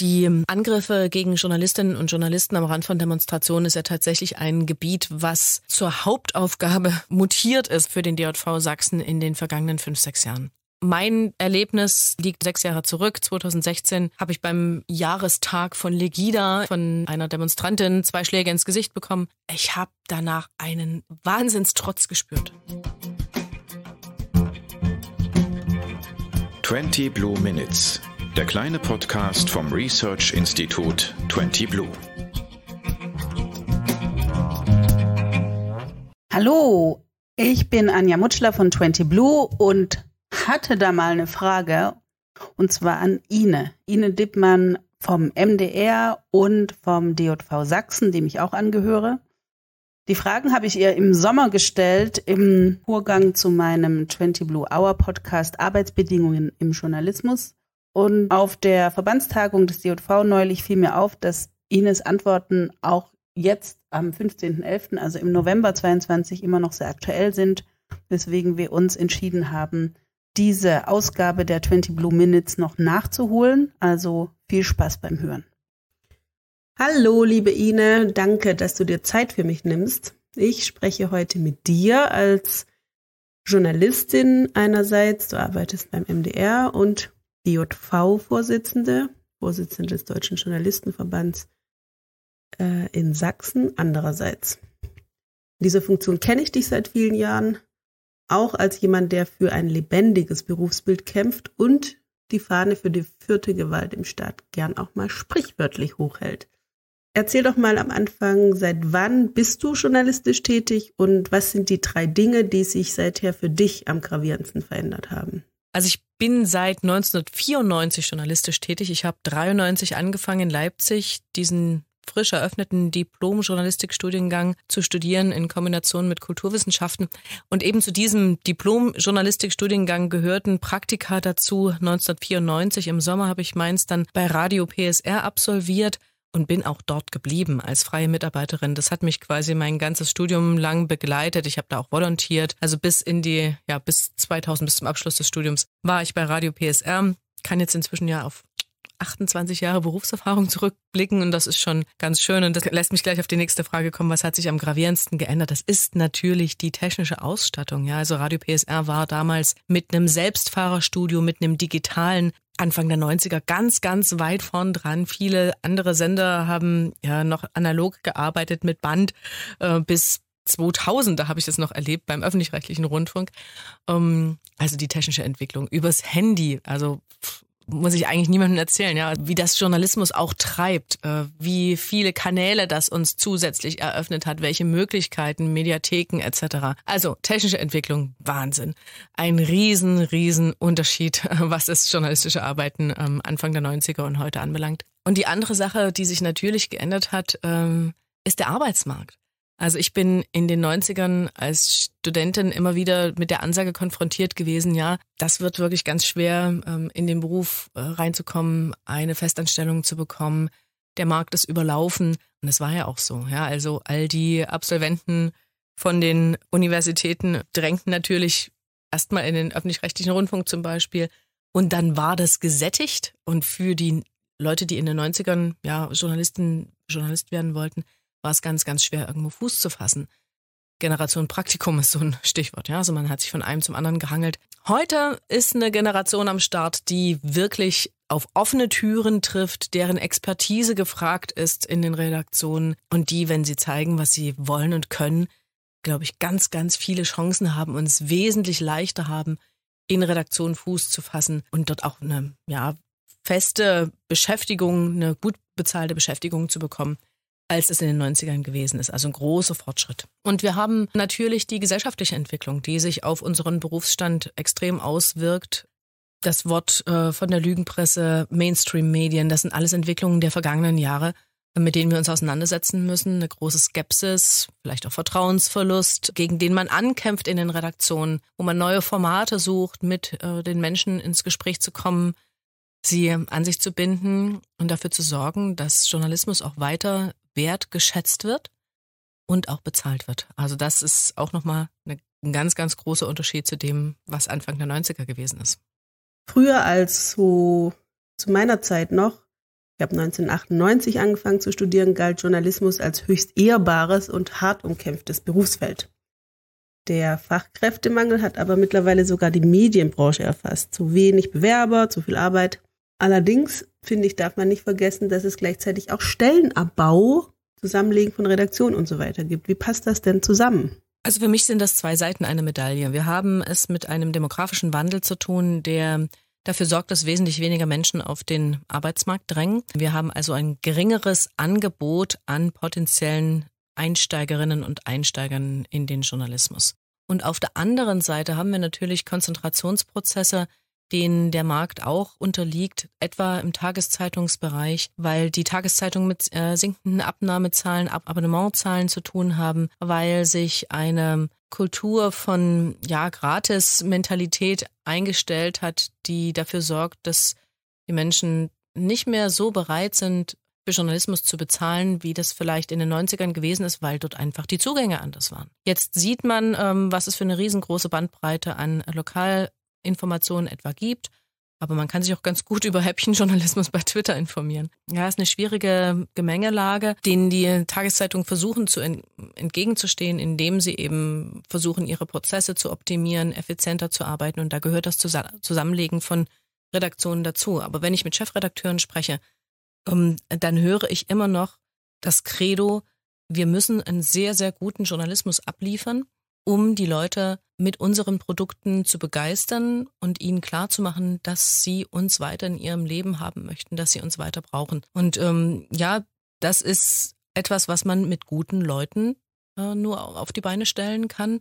Die Angriffe gegen Journalistinnen und Journalisten am Rand von Demonstrationen ist ja tatsächlich ein Gebiet, was zur Hauptaufgabe mutiert ist für den DJV Sachsen in den vergangenen fünf, sechs Jahren. Mein Erlebnis liegt sechs Jahre zurück. 2016 habe ich beim Jahrestag von Legida von einer Demonstrantin zwei Schläge ins Gesicht bekommen. Ich habe danach einen Wahnsinnstrotz gespürt. 20 Blue Minutes, der kleine Podcast vom Research Institut 20 Blue. Hallo, ich bin Anja Mutschler von 20 Blue und hatte da mal eine Frage und zwar an Ine. Ine Dippmann vom MDR und vom DJV Sachsen, dem ich auch angehöre. Die Fragen habe ich ihr im Sommer gestellt im Vorgang zu meinem 20 Blue Hour Podcast Arbeitsbedingungen im Journalismus. Und auf der Verbandstagung des DJV neulich fiel mir auf, dass Ines Antworten auch jetzt am 15.11., also im November 22, immer noch sehr aktuell sind, weswegen wir uns entschieden haben, diese Ausgabe der 20 Blue Minutes noch nachzuholen. Also viel Spaß beim Hören. Hallo, liebe Ine, danke, dass du dir Zeit für mich nimmst. Ich spreche heute mit dir als Journalistin einerseits, du arbeitest beim MDR und DJV-Vorsitzende, Vorsitzende des Deutschen Journalistenverbands äh, in Sachsen andererseits. In dieser Funktion kenne ich dich seit vielen Jahren, auch als jemand, der für ein lebendiges Berufsbild kämpft und die Fahne für die vierte Gewalt im Staat gern auch mal sprichwörtlich hochhält. Erzähl doch mal am Anfang, seit wann bist du journalistisch tätig und was sind die drei Dinge, die sich seither für dich am gravierendsten verändert haben? Also ich bin seit 1994 journalistisch tätig. Ich habe 93 angefangen in Leipzig, diesen frisch eröffneten Diplom-Journalistik-Studiengang zu studieren in Kombination mit Kulturwissenschaften. Und eben zu diesem Diplom-Journalistik-Studiengang gehörten Praktika dazu. 1994 im Sommer habe ich meins dann bei Radio PSR absolviert und bin auch dort geblieben als freie Mitarbeiterin. Das hat mich quasi mein ganzes Studium lang begleitet. Ich habe da auch volontiert. Also bis in die, ja, bis 2000, bis zum Abschluss des Studiums war ich bei Radio PSR. Kann jetzt inzwischen ja auf 28 Jahre Berufserfahrung zurückblicken und das ist schon ganz schön und das lässt mich gleich auf die nächste Frage kommen, was hat sich am gravierendsten geändert? Das ist natürlich die technische Ausstattung, ja, also Radio PSR war damals mit einem Selbstfahrerstudio, mit einem digitalen Anfang der 90er ganz, ganz weit vorn dran. Viele andere Sender haben ja noch analog gearbeitet mit Band äh, bis 2000, da habe ich das noch erlebt beim öffentlich-rechtlichen Rundfunk. Ähm, also die technische Entwicklung übers Handy, also muss ich eigentlich niemandem erzählen, ja, wie das Journalismus auch treibt, äh, wie viele Kanäle das uns zusätzlich eröffnet hat, welche Möglichkeiten, Mediatheken etc. Also technische Entwicklung, Wahnsinn. Ein riesen, riesen Unterschied, was das journalistische Arbeiten ähm, Anfang der 90er und heute anbelangt. Und die andere Sache, die sich natürlich geändert hat, ähm, ist der Arbeitsmarkt. Also ich bin in den 90ern als Studentin immer wieder mit der Ansage konfrontiert gewesen, ja, das wird wirklich ganz schwer, ähm, in den Beruf äh, reinzukommen, eine Festanstellung zu bekommen. Der Markt ist überlaufen. Und es war ja auch so. Ja, also all die Absolventen von den Universitäten drängten natürlich erstmal in den öffentlich-rechtlichen Rundfunk zum Beispiel. Und dann war das gesättigt. Und für die Leute, die in den 90ern ja Journalisten, Journalist werden wollten, war es ganz, ganz schwer, irgendwo Fuß zu fassen. Generation Praktikum ist so ein Stichwort, ja. Also man hat sich von einem zum anderen gehangelt. Heute ist eine Generation am Start, die wirklich auf offene Türen trifft, deren Expertise gefragt ist in den Redaktionen und die, wenn sie zeigen, was sie wollen und können, glaube ich, ganz, ganz viele Chancen haben und es wesentlich leichter haben, in Redaktionen Fuß zu fassen und dort auch eine, ja, feste Beschäftigung, eine gut bezahlte Beschäftigung zu bekommen als es in den 90ern gewesen ist. Also ein großer Fortschritt. Und wir haben natürlich die gesellschaftliche Entwicklung, die sich auf unseren Berufsstand extrem auswirkt. Das Wort äh, von der Lügenpresse, Mainstream-Medien, das sind alles Entwicklungen der vergangenen Jahre, mit denen wir uns auseinandersetzen müssen. Eine große Skepsis, vielleicht auch Vertrauensverlust, gegen den man ankämpft in den Redaktionen, wo man neue Formate sucht, mit äh, den Menschen ins Gespräch zu kommen, sie an sich zu binden und dafür zu sorgen, dass Journalismus auch weiter wertgeschätzt wird und auch bezahlt wird. Also das ist auch nochmal ein ganz, ganz großer Unterschied zu dem, was Anfang der 90er gewesen ist. Früher als so zu meiner Zeit noch, Ich habe 1998 angefangen zu studieren, galt Journalismus als höchst ehrbares und hart umkämpftes Berufsfeld. Der Fachkräftemangel hat aber mittlerweile sogar die Medienbranche erfasst. Zu wenig Bewerber, zu viel Arbeit. Allerdings, finde ich, darf man nicht vergessen, dass es gleichzeitig auch Stellenabbau, Zusammenlegen von Redaktionen und so weiter gibt. Wie passt das denn zusammen? Also für mich sind das zwei Seiten einer Medaille. Wir haben es mit einem demografischen Wandel zu tun, der dafür sorgt, dass wesentlich weniger Menschen auf den Arbeitsmarkt drängen. Wir haben also ein geringeres Angebot an potenziellen Einsteigerinnen und Einsteigern in den Journalismus. Und auf der anderen Seite haben wir natürlich Konzentrationsprozesse, denen der Markt auch unterliegt, etwa im Tageszeitungsbereich, weil die Tageszeitungen mit äh, sinkenden Abnahmezahlen, Ab Abonnementzahlen zu tun haben, weil sich eine Kultur von ja Gratis-Mentalität eingestellt hat, die dafür sorgt, dass die Menschen nicht mehr so bereit sind, für Journalismus zu bezahlen, wie das vielleicht in den 90ern gewesen ist, weil dort einfach die Zugänge anders waren. Jetzt sieht man, ähm, was es für eine riesengroße Bandbreite an Lokalinformationen etwa gibt. Aber man kann sich auch ganz gut über Häppchenjournalismus bei Twitter informieren. Ja, ist eine schwierige Gemengelage, denen die Tageszeitungen versuchen zu entgegenzustehen, indem sie eben versuchen, ihre Prozesse zu optimieren, effizienter zu arbeiten. Und da gehört das Zusammenlegen von Redaktionen dazu. Aber wenn ich mit Chefredakteuren spreche, ähm, dann höre ich immer noch das Credo, wir müssen einen sehr, sehr guten Journalismus abliefern, um die Leute mit unseren Produkten zu begeistern und ihnen klarzumachen, dass sie uns weiter in ihrem Leben haben möchten, dass sie uns weiter brauchen. Und ähm, ja, das ist etwas, was man mit guten Leuten äh, nur auf die Beine stellen kann.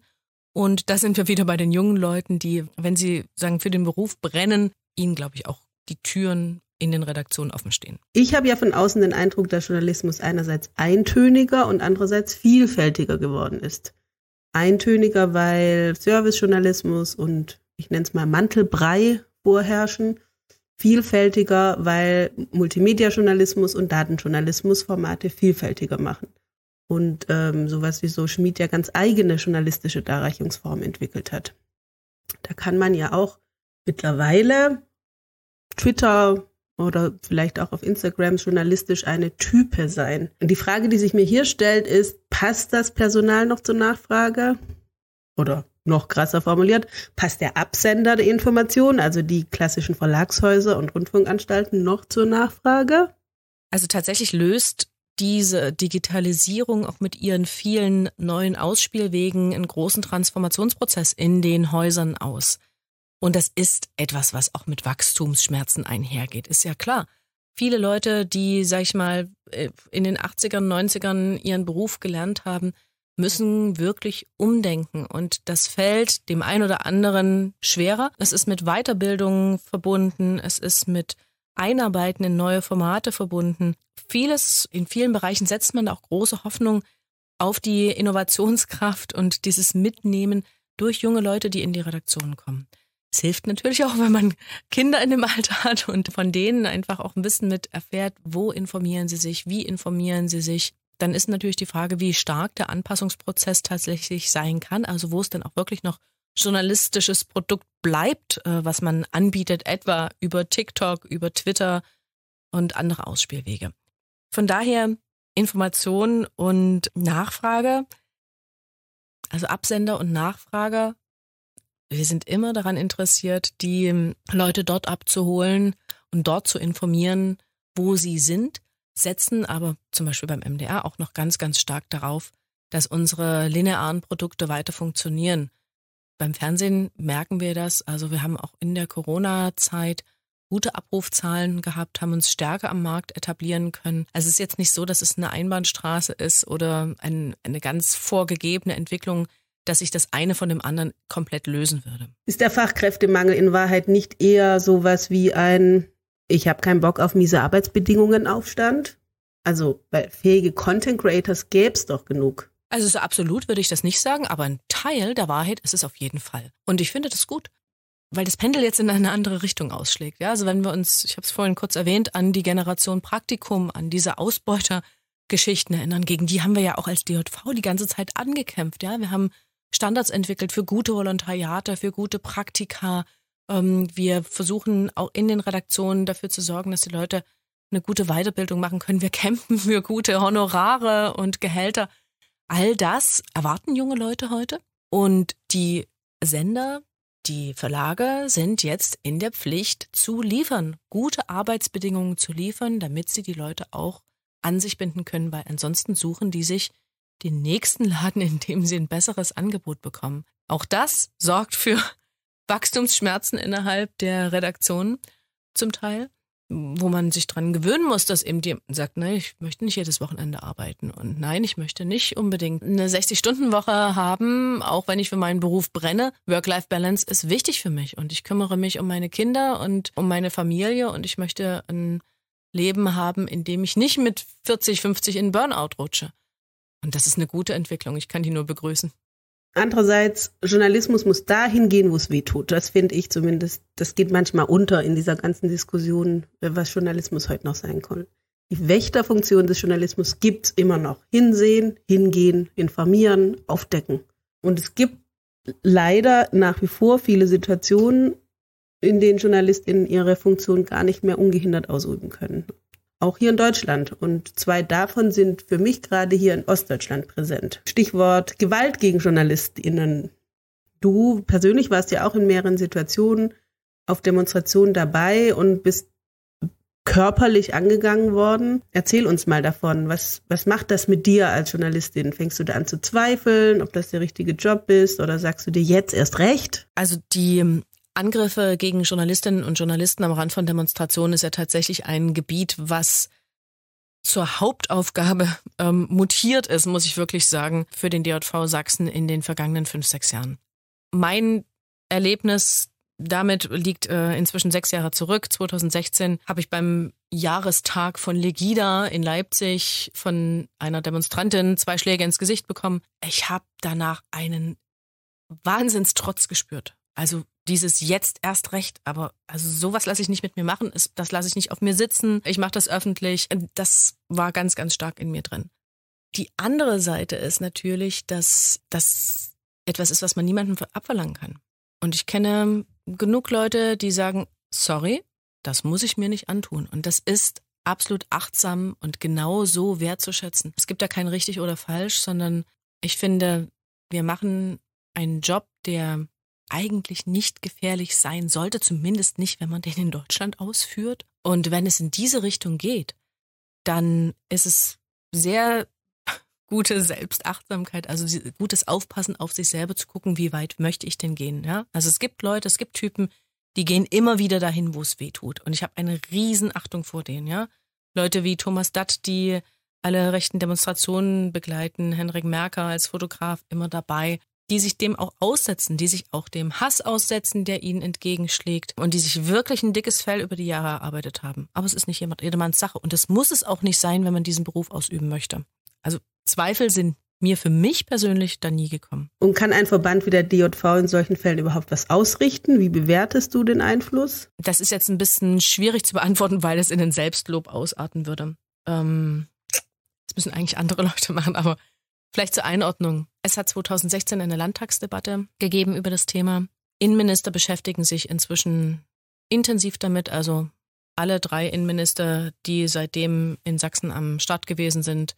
Und da sind wir wieder bei den jungen Leuten, die, wenn sie sagen, für den Beruf brennen, ihnen, glaube ich, auch die Türen in den Redaktionen offen stehen. Ich habe ja von außen den Eindruck, dass Journalismus einerseits eintöniger und andererseits vielfältiger geworden ist. Eintöniger, weil Servicejournalismus und ich nenne es mal Mantelbrei vorherrschen. Vielfältiger, weil Multimedia-Journalismus und Datenjournalismus Formate vielfältiger machen. Und ähm, sowas wie Social Media ganz eigene journalistische Darreichungsformen entwickelt hat. Da kann man ja auch mittlerweile Twitter oder vielleicht auch auf Instagram journalistisch eine Type sein. Und die Frage, die sich mir hier stellt, ist, passt das Personal noch zur Nachfrage? Oder noch krasser formuliert, passt der Absender der Information, also die klassischen Verlagshäuser und Rundfunkanstalten, noch zur Nachfrage? Also tatsächlich löst diese Digitalisierung auch mit ihren vielen neuen Ausspielwegen einen großen Transformationsprozess in den Häusern aus. Und das ist etwas, was auch mit Wachstumsschmerzen einhergeht, ist ja klar. Viele Leute, die, sag ich mal, äh, in den 80ern, 90ern ihren Beruf gelernt haben, müssen wirklich umdenken. Und das fällt dem einen oder anderen schwerer. Es ist mit Weiterbildung verbunden. Es ist mit Einarbeiten in neue Formate verbunden. Vieles, in vielen Bereichen setzt man auch große Hoffnung auf die Innovationskraft und dieses Mitnehmen durch junge Leute, die in die Redaktion kommen. Es hilft natürlich auch, wenn man Kinder in dem Alter hat und von denen einfach auch ein bisschen mit erfährt, wo informieren sie sich, wie informieren sie sich. Dann ist natürlich die Frage, wie stark der Anpassungsprozess tatsächlich sein kann, also wo es dann auch wirklich noch journalistisches Produkt bleibt, äh, was man anbietet, etwa über TikTok, über Twitter und andere Ausspielwege. Von daher Information und Nachfrage, also Absender und Nachfrager wir sind immer daran interessiert, die ähm, Leute dort abzuholen und dort zu informieren, wo sie sind, setzen aber zum Beispiel beim MDR auch noch ganz, ganz stark darauf, dass unsere linearen Produkte weiter funktionieren. Beim Fernsehen merken wir das. Also wir haben auch in der Corona-Zeit gute Abrufzahlen gehabt, haben uns stärker am Markt etablieren können. Also es ist jetzt nicht so, dass es eine Einbahnstraße ist oder ein, eine ganz vorgegebene Entwicklung, dass sich das eine von dem anderen komplett lösen würde. Ist der Fachkräftemangel in Wahrheit nicht eher sowas wie ein Ich habe keinen Bock auf miese Arbeitsbedingungen Aufstand? Also, weil fähige Content Creators gäbe es doch genug. Also so absolut würde ich das nicht sagen, aber ein Teil der Wahrheit ist es auf jeden Fall. Und ich finde das gut, weil das Pendel jetzt in eine andere Richtung ausschlägt. Ja, also wenn wir uns, ich habe es vorhin kurz erwähnt, an die Generation Praktikum, an diese Ausbeutergeschichten erinnern, gegen die haben wir ja auch als DJV die ganze Zeit angekämpft. Ja, wir haben Standards entwickelt für gute Volontariate, für gute Praktika. Ähm, wir versuchen auch in den Redaktionen dafür zu sorgen, dass die Leute eine gute Weiterbildung machen können. Wir kämpfen für gute Honorare und Gehälter. All das erwarten junge Leute heute. Und die Sender, die Verlage sind jetzt in der Pflicht zu liefern, gute Arbeitsbedingungen zu liefern, damit sie die Leute auch an sich binden können, weil ansonsten suchen die sich den nächsten Laden, in dem sie ein besseres Angebot bekommen. Auch das sorgt für Wachstumsschmerzen innerhalb der Redaktion zum Teil wo man sich dran gewöhnen muss, dass eben jemand sagt, nein, ich möchte nicht jedes Wochenende arbeiten und nein, ich möchte nicht unbedingt eine 60-Stunden-Woche haben, auch wenn ich für meinen Beruf brenne. Work-Life-Balance ist wichtig für mich und ich kümmere mich um meine Kinder und um meine Familie und ich möchte ein Leben haben, in dem ich nicht mit 40, 50 in Burnout rutsche. Und das ist eine gute Entwicklung. Ich kann die nur begrüßen. Andererseits, Journalismus muss dahin gehen, wo es weh tut. Das finde ich zumindest. Das geht manchmal unter in dieser ganzen Diskussion, was Journalismus heute noch sein kann. Die Wächterfunktion des Journalismus gibt's immer noch. Hinsehen, hingehen, informieren, aufdecken. Und es gibt leider nach wie vor viele Situationen, in denen JournalistInnen ihre Funktion gar nicht mehr ungehindert ausüben können auch hier in Deutschland. Und zwei davon sind für mich gerade hier in Ostdeutschland präsent. Stichwort Gewalt gegen JournalistInnen. Du persönlich warst ja auch in mehreren Situationen auf Demonstrationen dabei und bist körperlich angegangen worden. Erzähl uns mal davon. Was, was macht das mit dir als Journalistin? Fängst du da an zu zweifeln, ob das der richtige Job ist oder sagst du dir jetzt erst recht? Also die Angriffe gegen Journalistinnen und Journalisten am Rand von Demonstrationen ist ja tatsächlich ein Gebiet, was zur Hauptaufgabe ähm, mutiert ist, muss ich wirklich sagen, für den DJV Sachsen in den vergangenen fünf, sechs Jahren. Mein Erlebnis damit liegt äh, inzwischen sechs Jahre zurück. 2016 habe ich beim Jahrestag von Legida in Leipzig von einer Demonstrantin zwei Schläge ins Gesicht bekommen. Ich habe danach einen Wahnsinnstrotz gespürt. Also dieses jetzt erst recht, aber also sowas lasse ich nicht mit mir machen, das lasse ich nicht auf mir sitzen, ich mache das öffentlich. Das war ganz, ganz stark in mir drin. Die andere Seite ist natürlich, dass das etwas ist, was man niemandem abverlangen kann. Und ich kenne genug Leute, die sagen, sorry, das muss ich mir nicht antun. Und das ist absolut achtsam und genau so wertzuschätzen. Es gibt da kein richtig oder falsch, sondern ich finde, wir machen einen Job, der eigentlich nicht gefährlich sein sollte, zumindest nicht, wenn man den in Deutschland ausführt. Und wenn es in diese Richtung geht, dann ist es sehr gute Selbstachtsamkeit, also gutes Aufpassen auf sich selber zu gucken, wie weit möchte ich denn gehen. Ja? Also es gibt Leute, es gibt Typen, die gehen immer wieder dahin, wo es weh tut. Und ich habe eine Riesenachtung vor denen. Ja? Leute wie Thomas Datt, die alle rechten Demonstrationen begleiten, Henrik Merker als Fotograf immer dabei die sich dem auch aussetzen, die sich auch dem Hass aussetzen, der ihnen entgegenschlägt und die sich wirklich ein dickes Fell über die Jahre erarbeitet haben. Aber es ist nicht jedermanns Sache und das muss es auch nicht sein, wenn man diesen Beruf ausüben möchte. Also Zweifel sind mir für mich persönlich da nie gekommen. Und kann ein Verband wie der DJV in solchen Fällen überhaupt was ausrichten? Wie bewertest du den Einfluss? Das ist jetzt ein bisschen schwierig zu beantworten, weil es in den Selbstlob ausarten würde. Ähm, das müssen eigentlich andere Leute machen, aber Vielleicht zur Einordnung. Es hat 2016 eine Landtagsdebatte gegeben über das Thema. Innenminister beschäftigen sich inzwischen intensiv damit, also alle drei Innenminister, die seitdem in Sachsen am Start gewesen sind,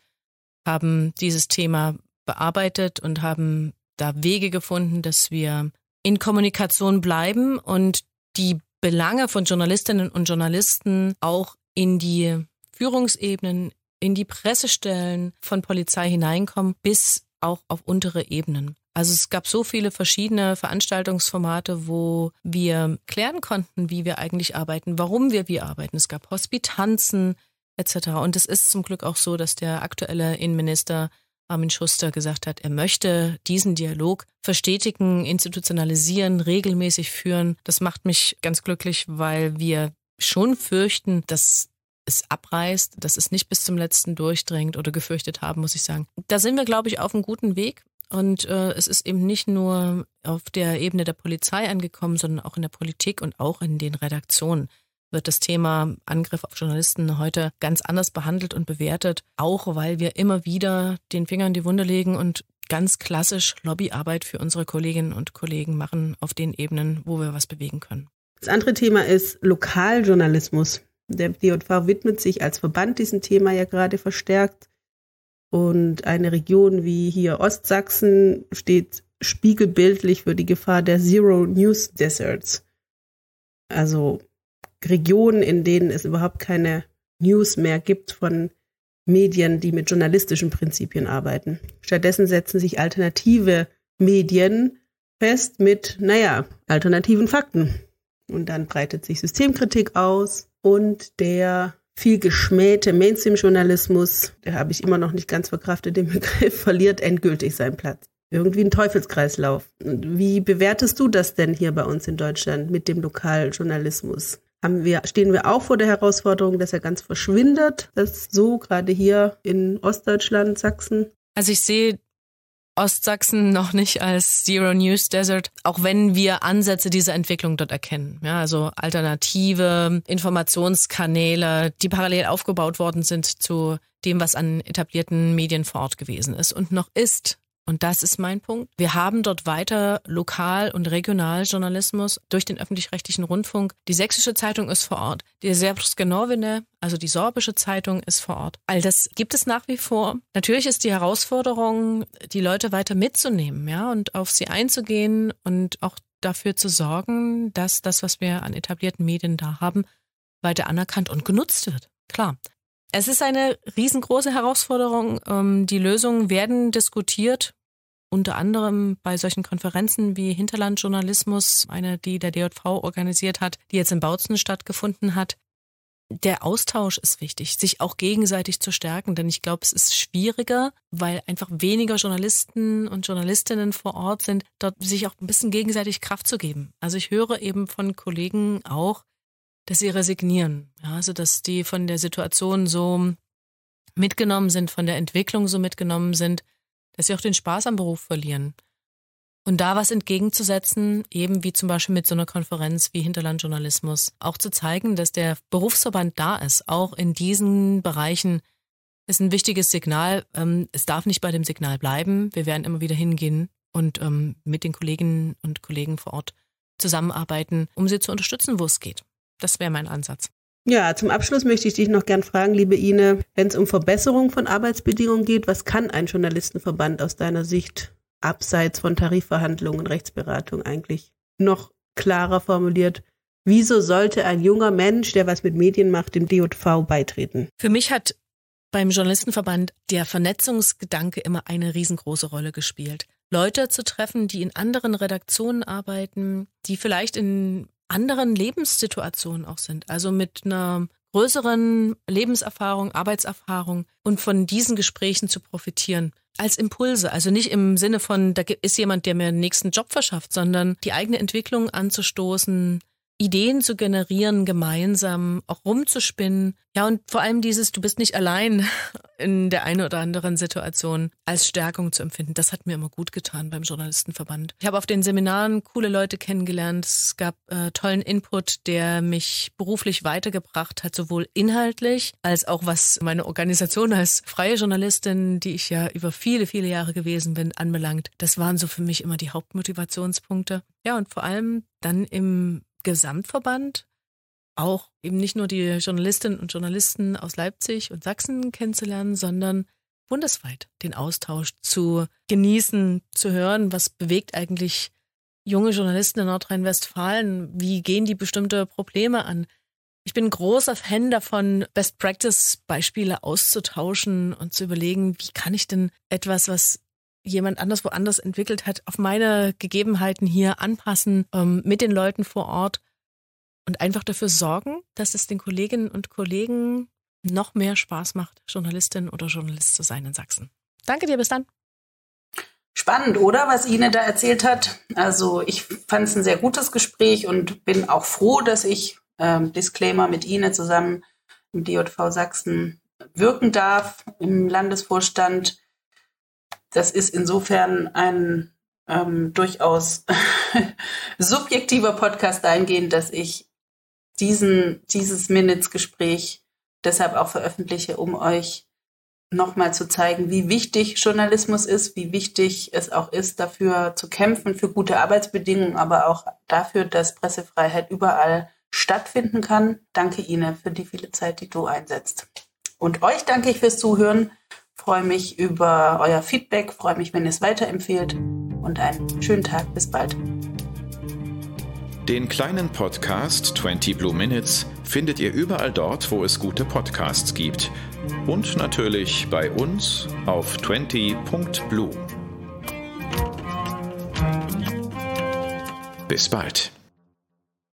haben dieses Thema bearbeitet und haben da Wege gefunden, dass wir in Kommunikation bleiben und die Belange von Journalistinnen und Journalisten auch in die Führungsebenen, in die Pressestellen von Polizei hineinkommen, bis auch auf untere Ebenen. Also es gab so viele verschiedene Veranstaltungsformate, wo wir klären konnten, wie wir eigentlich arbeiten, warum wir wie arbeiten. Es gab Hospitanzen etc. Und es ist zum Glück auch so, dass der aktuelle Innenminister Armin Schuster gesagt hat, er möchte diesen Dialog verstetigen, institutionalisieren, regelmäßig führen. Das macht mich ganz glücklich, weil wir schon fürchten, dass es abreißt, dass es nicht bis zum letzten durchdringt oder gefürchtet haben, muss ich sagen. Da sind wir, glaube ich, auf einem guten Weg. Und äh, es ist eben nicht nur auf der Ebene der Polizei angekommen, sondern auch in der Politik und auch in den Redaktionen wird das Thema Angriff auf Journalisten heute ganz anders behandelt und bewertet, auch weil wir immer wieder den Finger in die Wunde legen und ganz klassisch Lobbyarbeit für unsere Kolleginnen und Kollegen machen auf den Ebenen, wo wir was bewegen können. Das andere Thema ist Lokaljournalismus. Der DJV widmet sich als Verband diesem Thema ja gerade verstärkt. Und eine Region wie hier Ostsachsen steht spiegelbildlich für die Gefahr der Zero News Deserts. Also Regionen, in denen es überhaupt keine News mehr gibt von Medien, die mit journalistischen Prinzipien arbeiten. Stattdessen setzen sich alternative Medien fest mit, naja, alternativen Fakten. Und dann breitet sich Systemkritik aus und der viel geschmähte Mainstream-Journalismus, der habe ich immer noch nicht ganz verkraftet, den Begriff, verliert endgültig seinen Platz. Irgendwie ein Teufelskreislauf. Wie bewertest du das denn hier bei uns in Deutschland mit dem Lokaljournalismus? Haben wir, stehen wir auch vor der Herausforderung, dass er ganz verschwindet? Das so gerade hier in Ostdeutschland, Sachsen? Also ich sehe Ostsachsen noch nicht als Zero News Desert, auch wenn wir Ansätze dieser Entwicklung dort erkennen. Ja, also alternative Informationskanäle, die parallel aufgebaut worden sind zu dem, was an etablierten Medien vor Ort gewesen ist und noch ist. Und das ist mein Punkt. Wir haben dort weiter Lokal- und Regionaljournalismus durch den öffentlich-rechtlichen Rundfunk. Die Sächsische Zeitung ist vor Ort. Die Serbske Novine, also die sorbische Zeitung, ist vor Ort. All das gibt es nach wie vor. Natürlich ist die Herausforderung, die Leute weiter mitzunehmen, ja, und auf sie einzugehen und auch dafür zu sorgen, dass das, was wir an etablierten Medien da haben, weiter anerkannt und genutzt wird. Klar. Es ist eine riesengroße Herausforderung. Ähm, die Lösungen werden diskutiert, unter anderem bei solchen Konferenzen wie Hinterlandjournalismus, eine, die der DJV organisiert hat, die jetzt in Bautzen stattgefunden hat. Der Austausch ist wichtig, sich auch gegenseitig zu stärken, denn ich glaube, es ist schwieriger, weil einfach weniger Journalisten und Journalistinnen vor Ort sind, dort sich auch ein bisschen gegenseitig Kraft zu geben. Also ich höre eben von Kollegen auch, dass sie resignieren. Ja, also dass die von der Situation so mitgenommen sind, von der Entwicklung so mitgenommen sind, dass sie auch den Spaß am Beruf verlieren. Und da was entgegenzusetzen, eben wie zum Beispiel mit so einer Konferenz wie Hinterlandjournalismus, auch zu zeigen, dass der Berufsverband da ist, auch in diesen Bereichen, ist ein wichtiges Signal. Ähm, es darf nicht bei dem Signal bleiben. Wir werden immer wieder hingehen und ähm, mit den Kolleginnen und Kollegen vor Ort zusammenarbeiten, um sie zu unterstützen, wo es geht. Das wäre mein Ansatz. Ja, zum Abschluss möchte ich dich noch gern fragen, liebe Ine, wenn es um Verbesserung von Arbeitsbedingungen geht, was kann ein Journalistenverband aus deiner Sicht abseits von Tarifverhandlungen und Rechtsberatung eigentlich noch klarer formuliert? Wieso sollte ein junger Mensch, der was mit Medien macht, dem DJV beitreten? Für mich hat beim Journalistenverband der Vernetzungsgedanke immer eine riesengroße Rolle gespielt. Leute zu treffen, die in anderen Redaktionen arbeiten, die vielleicht in anderen Lebenssituationen auch sind. Also mit einer größeren Lebenserfahrung, Arbeitserfahrung und von diesen Gesprächen zu profitieren. Als Impulse, also nicht im Sinne von, da ist jemand, der mir den nächsten Job verschafft, sondern die eigene Entwicklung anzustoßen, Ideen zu generieren, gemeinsam auch rumzuspinnen. Ja, und vor allem dieses, du bist nicht allein in der einen oder anderen Situation als Stärkung zu empfinden. Das hat mir immer gut getan beim Journalistenverband. Ich habe auf den Seminaren coole Leute kennengelernt. Es gab äh, tollen Input, der mich beruflich weitergebracht hat, sowohl inhaltlich als auch was meine Organisation als freie Journalistin, die ich ja über viele, viele Jahre gewesen bin, anbelangt. Das waren so für mich immer die Hauptmotivationspunkte. Ja, und vor allem dann im Gesamtverband auch eben nicht nur die Journalistinnen und Journalisten aus Leipzig und Sachsen kennenzulernen, sondern bundesweit den Austausch zu genießen, zu hören, was bewegt eigentlich junge Journalisten in Nordrhein-Westfalen, wie gehen die bestimmte Probleme an. Ich bin großer Fan davon, Best Practice Beispiele auszutauschen und zu überlegen, wie kann ich denn etwas, was jemand anders woanders entwickelt hat, auf meine Gegebenheiten hier anpassen, ähm, mit den Leuten vor Ort und einfach dafür sorgen, dass es den Kolleginnen und Kollegen noch mehr Spaß macht, Journalistin oder Journalist zu sein in Sachsen. Danke dir, bis dann. Spannend, oder, was Ine da erzählt hat. Also ich fand es ein sehr gutes Gespräch und bin auch froh, dass ich ähm, Disclaimer mit Ine zusammen im DJV Sachsen wirken darf im Landesvorstand das ist insofern ein ähm, durchaus subjektiver Podcast dahingehend, dass ich diesen, dieses Minutes-Gespräch deshalb auch veröffentliche, um euch nochmal zu zeigen, wie wichtig Journalismus ist, wie wichtig es auch ist, dafür zu kämpfen, für gute Arbeitsbedingungen, aber auch dafür, dass Pressefreiheit überall stattfinden kann. Danke Ihnen für die viele Zeit, die du einsetzt. Und euch danke ich fürs Zuhören. Freue mich über euer Feedback, freue mich, wenn ihr es weiterempfehlt und einen schönen Tag. Bis bald. Den kleinen Podcast 20 Blue Minutes findet ihr überall dort, wo es gute Podcasts gibt. Und natürlich bei uns auf 20.blue. Bis bald.